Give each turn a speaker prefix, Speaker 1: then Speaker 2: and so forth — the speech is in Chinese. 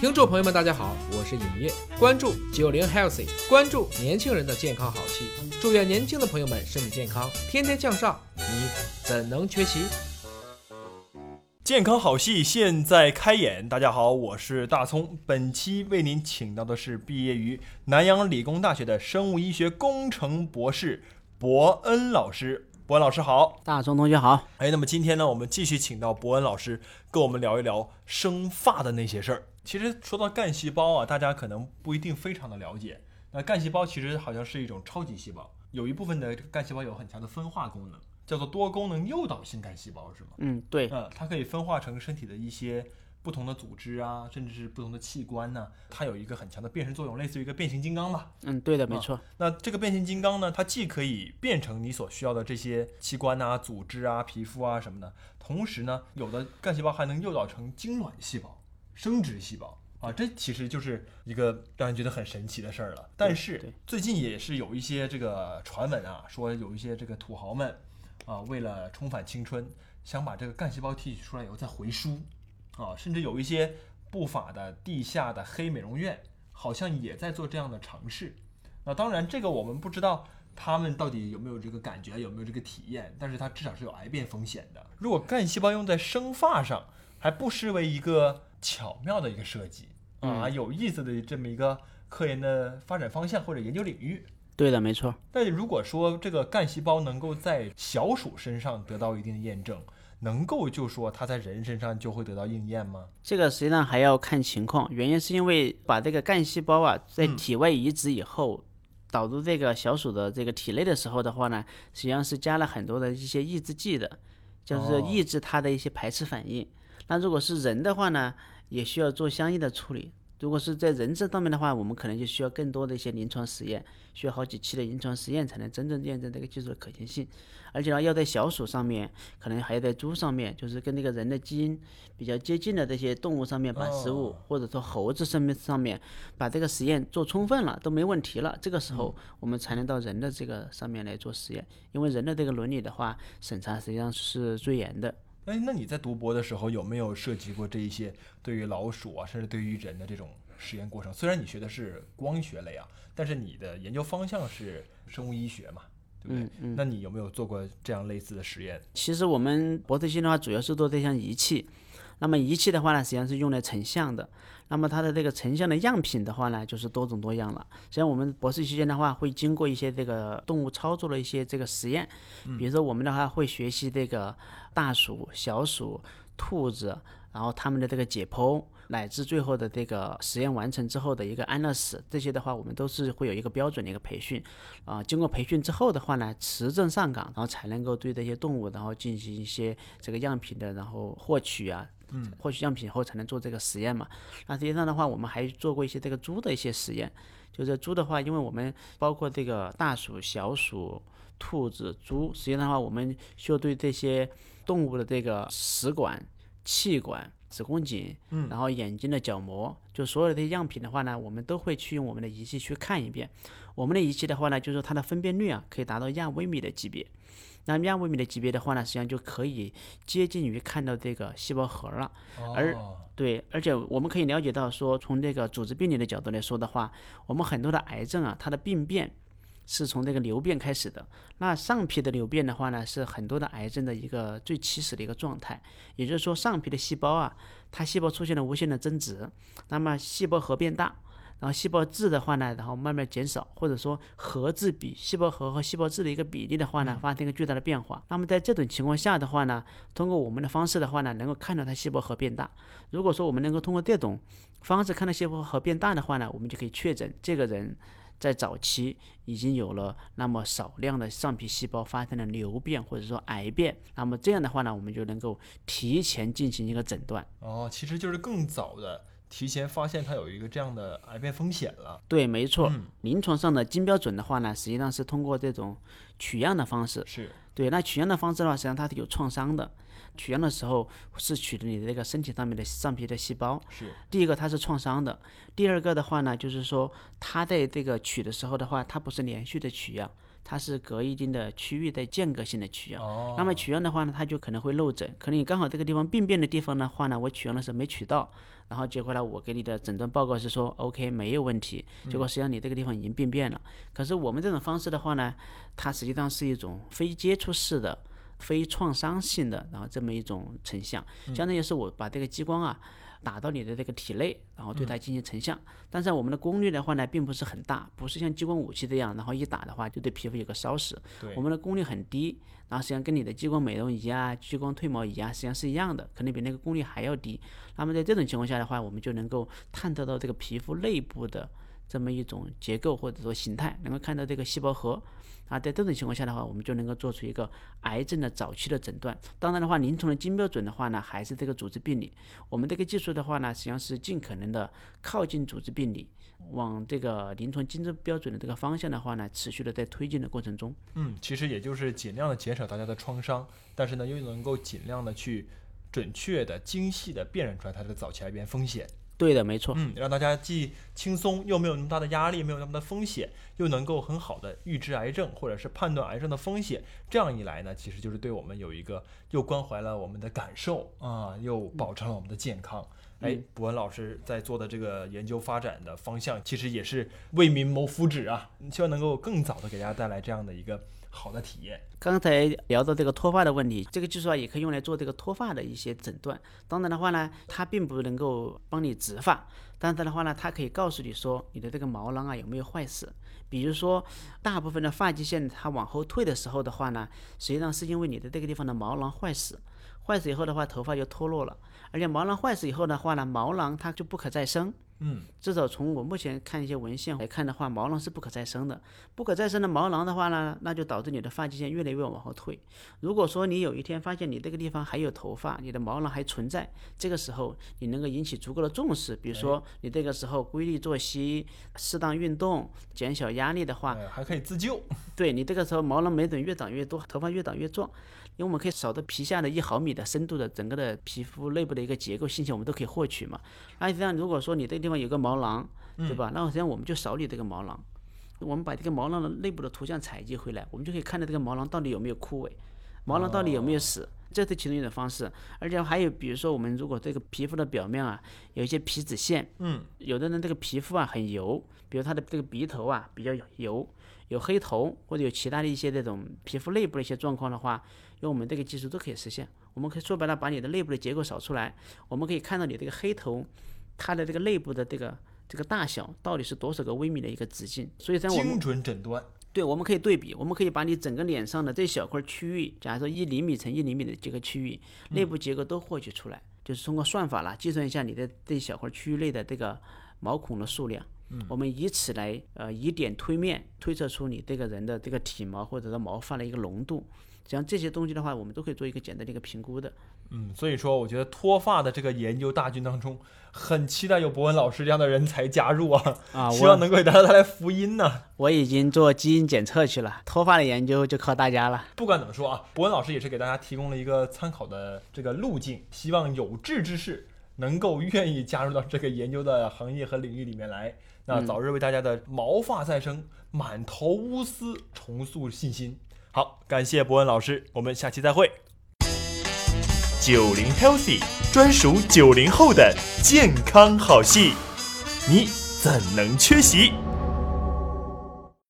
Speaker 1: 听众朋友们，大家好，我是尹烨，关注九零 healthy，关注年轻人的健康好戏，祝愿年轻的朋友们身体健康，天天向上，你怎能缺席？
Speaker 2: 健康好戏现在开演，大家好，我是大葱。本期为您请到的是毕业于南洋理工大学的生物医学工程博士伯恩老师。伯恩老师好，
Speaker 3: 大葱同学好。
Speaker 2: 哎，那么今天呢，我们继续请到伯恩老师跟我们聊一聊生发的那些事儿。其实说到干细胞啊，大家可能不一定非常的了解。那干细胞其实好像是一种超级细胞，有一部分的干细胞有很强的分化功能，叫做多功能诱导性干细胞，是吗？
Speaker 3: 嗯，对，
Speaker 2: 呃，它可以分化成身体的一些不同的组织啊，甚至是不同的器官呢、它有一个很强的变身作用，类似于一个变形金刚吧。
Speaker 3: 嗯，对的，没错。
Speaker 2: 那这个变形金刚呢，它既可以变成你所需要的这些器官啊、组织啊、皮肤啊什么的，同时呢，有的干细胞还能诱导成精卵细胞、生殖细胞啊，这其实就是一个让人觉得很神奇的事儿了。但是最近也是有一些这个传闻啊，说有一些这个土豪们啊，为了重返青春，想把这个干细胞提取出来以后再回输啊，甚至有一些不法的地下的黑美容院，好像也在做这样的尝试。那当然，这个我们不知道他们到底有没有这个感觉，有没有这个体验，但是它至少是有癌变风险的。如果干细胞用在生发上，还不失为一个巧妙的一个设计啊，
Speaker 3: 嗯
Speaker 2: 有意思的这么一个科研的发展方向或者研究领域。
Speaker 3: 对的，没错。
Speaker 2: 但如果说这个干细胞能够在小鼠身上得到一定的验证，能够就说它在人身上就会得到应验吗？
Speaker 3: 这个实际上还要看情况，原因是因为把这个干细胞啊在
Speaker 2: 嗯
Speaker 3: 体外移植以后，导入这个小鼠的这个体内的时候的话呢，实际上是加了很多的一些抑制剂的，就是
Speaker 2: 哦
Speaker 3: 抑制它的一些排斥反应。那如果是人的话呢，也需要做相应的处理。如果是在人这上面的话，我们可能就需要更多的一些临床实验，需要好几期的临床实验才能真正验证这个技术的可行性。而且呢，要在小鼠上面，可能还要在猪上面，就是跟那个人的基因比较接近的这些动物上面把食物，
Speaker 2: 哦
Speaker 3: 或者说猴子上面上面把这个实验做充分了，都没问题了，这个时
Speaker 2: 嗯
Speaker 3: 候我们才能到人的这个上面来做实验。因为人的这个伦理的话，审查实际上是最严的。
Speaker 2: 哎，那你在读博的时候有没有涉及过这一些对于老鼠啊，甚至对于人的这种实验过程？虽然你学的是光学类啊，但是你的研究方向是生物医学嘛，对不对？
Speaker 3: 嗯嗯
Speaker 2: 那你有没有做过这样类似的实验？
Speaker 3: 其实我们博士性的话，主要是做这项仪器。那么仪器的话呢，实际上是用来成像的。那么它的这个成像的样品的话呢，就是多种多样了。实际上我们博士期间的话，会经过一些这个动物操作的一些这个实验，比如说我们的话会学习这个大鼠、小鼠、兔子，然后它们的这个解剖，乃至最后的这个实验完成之后的一个安乐死，这些的话我们都是会有一个标准的一个培训。啊，经过培训之后的话呢，持证上岗，然后才能够对这些动物，然后进行一些这个样品的，然后获取啊，嗯，获取样品以后才能做这个实验嘛。那实际上的话，我们还做过一些这个猪的一些实验，就是猪的话，因为我们包括这个大鼠、小鼠、兔子、猪，实际上的话，我们需要对这些动物的这个食管、气管、子宫颈，嗯，然后眼睛的角膜，就所有的这些样品的话呢，我们都会去用我们的仪器去看一遍。我们的仪器的话呢，就是说它的分辨率啊，可以达到亚微米的级别。那亚微米的级别的话呢，实际上就可以接近于看到这个细胞核了。而
Speaker 2: 哦
Speaker 3: 对，而且我们可以了解到说，从这个组织病理的角度来说的话，我们很多的癌症啊，它的病变是从这个瘤变开始的。那上皮的瘤变的话呢，是很多的癌症的一个最起始的一个状态。也就是说，上皮的细胞啊，它细胞出现了无限的增殖，那么细胞核变大。然后细胞质的话呢，然后慢慢减少，或者说核质比细胞核和细胞质的一个比例的话呢，发生一个巨大的变化。那么在这种情况下的话呢，通过我们的方式的话呢，能够看到它细胞核变大。如果说我们能够通过这种方式看到细胞核变大的话呢，我们就可以确诊这个人在早期已经有了那么少量的上皮细胞发生了瘤变或者说癌变。那么这样的话呢，我们就能够提前进行一个诊断。
Speaker 2: 哦，其实就是更早的提前发现它有一个这样的癌变风险了。
Speaker 3: 对，没错。
Speaker 2: 嗯
Speaker 3: 临床上的金标准的话呢，实际上是通过这种取样的方式。
Speaker 2: 是，
Speaker 3: 对，那取样的方式的话，实际上它是有创伤的。取样的时候是取的你的那个身体上面的上皮的细胞，
Speaker 2: 是，
Speaker 3: 第一个它是创伤的，第二个的话呢，就是说它在这个取的时候的话，它不是连续的取样，它是隔一定的区域的间隔性的取样。
Speaker 2: 哦，
Speaker 3: 那么取样的话呢，它就可能会漏诊，可能你刚好这个地方病变的地方的话呢，我取样的时候没取到，然后结果呢，我给你的诊断报告是说 OK 没有问题，结果实际上你这个地方已经病变了。可是我们这种方式的话呢，它实际上是一种非接触式的、非创伤性的，然后这么一种成像，相当于是我把这个激光啊。打到你的这个体内，然后对它进行成像，但是我们的功率的话呢，并不是很大，不是像激光武器这样，然后一打的话就对皮肤有个烧死。
Speaker 2: 对
Speaker 3: 我们的功率很低，然后实际上跟你的激光美容仪啊、激光褪毛仪啊，实际上是一样的，可能比那个功率还要低。那么在这种情况下的话，我们就能够探测到这个皮肤内部的这么一种结构或者说形态，能够看到这个细胞核。啊，在这种情况下的话，我们就能够做出一个癌症的早期的诊断。当然的话，临床的金标准的话呢，还是这个组织病理。我们这个技术的话呢，实际上是尽可能的靠近组织病理，往这个临床金标准的这个方向的话呢，持续的在推进的过程中。
Speaker 2: 嗯，其实也就是尽量的减少大家的创伤，但是呢，又能够尽量的去准确的、精细的辨认出来它的早期癌变风险。
Speaker 3: 对的，没错。
Speaker 2: 嗯，让大家既轻松又没有那么大的压力，没有那么的风险，又能够很好的预知癌症或者是判断癌症的风险。这样一来呢，其实就是对我们有一个又关怀了我们的感受啊，又保证了我们的健康。哎，博文老师在做的这个研究发展的方向，其实也是为民谋福祉啊，希望能够更早的给大家带来这样的一个好的体验。
Speaker 3: 刚才聊到这个脱发的问题，这个技术啊也可以用来做这个脱发的一些诊断。当然的话呢，它并不能够帮你植发，但是的话呢，它可以告诉你说你的这个毛囊啊有没有坏死。比如说，大部分的发际线它往后退的时候的话呢，实际上是因为你的这个地方的毛囊坏死，坏死以后的话，头发就脱落了。而且毛囊坏死以后的话呢，毛囊它就不可再生。
Speaker 2: 嗯，
Speaker 3: 至少从我目前看一些文献来看的话，毛囊是不可再生的。不可再生的毛囊的话呢，那就导致你的发际线越来越往后退。如果说你有一天发现你这个地方还有头发，你的毛囊还存在，这个时候你能够引起足够的重视，比如说你这个时候规律作息、适当运动、减小压力的话，
Speaker 2: 哎还可以自救。
Speaker 3: 对你这个时候毛囊没准越长越多，头发越长越壮，因为我们可以扫到皮下的一毫米的深度的整个的皮肤内部的一个结构信息，我们都可以获取嘛。那实际上如果说你这个地方有个毛囊，对吧？那实际上我们就扫你这个毛囊，我们把这个毛囊的内部的图像采集回来，我们就可以看到这个毛囊到底有没有枯萎，毛囊到底有没有死。这是其中一种方式，而且还有，比如说我们如果这个皮肤的表面啊有一些皮脂腺，
Speaker 2: 嗯，
Speaker 3: 有的人这个皮肤啊很油，比如他的这个鼻头啊比较油，有黑头或者有其他的一些这种皮肤内部的一些状况的话，用我们这个技术都可以实现。我们可以说白了，把你的内部的结构扫出来，我们可以看到你这个黑头，它的这个内部的这个这个大小到底是多少个微米的一个直径。所以在我们
Speaker 2: 精准诊断。
Speaker 3: 对，我们可以对比，我们可以把你整个脸上的这小块区域，假如说一厘米乘一厘米的这个区域，内部结构都获取出来，就是通过算法啦，计算一下你的这一小块区域内的这个毛孔的数量，我们以此来呃以点推面，推测出你这个人的这个体毛或者说毛发的一个浓度。实际上这些东西的话，我们都可以做一个简单的一个评估的。
Speaker 2: 嗯，所以说我觉得脱发的这个研究大军当中，很期待有博文老师这样的人才加入啊！
Speaker 3: 啊
Speaker 2: 希望能够给大家带来福音呢、
Speaker 3: 我已经做基因检测去了，脱发的研究就靠大家了。
Speaker 2: 不管怎么说啊，博文老师也是给大家提供了一个参考的这个路径，希望有志之士能够愿意加入到这个研究的行业和领域里面来，那早日为大家的毛发再生、满头乌丝重塑信心。好，感谢博文老师，我们下期再会。九零 Healthy 专属九零后的健康好戏，你怎能缺席？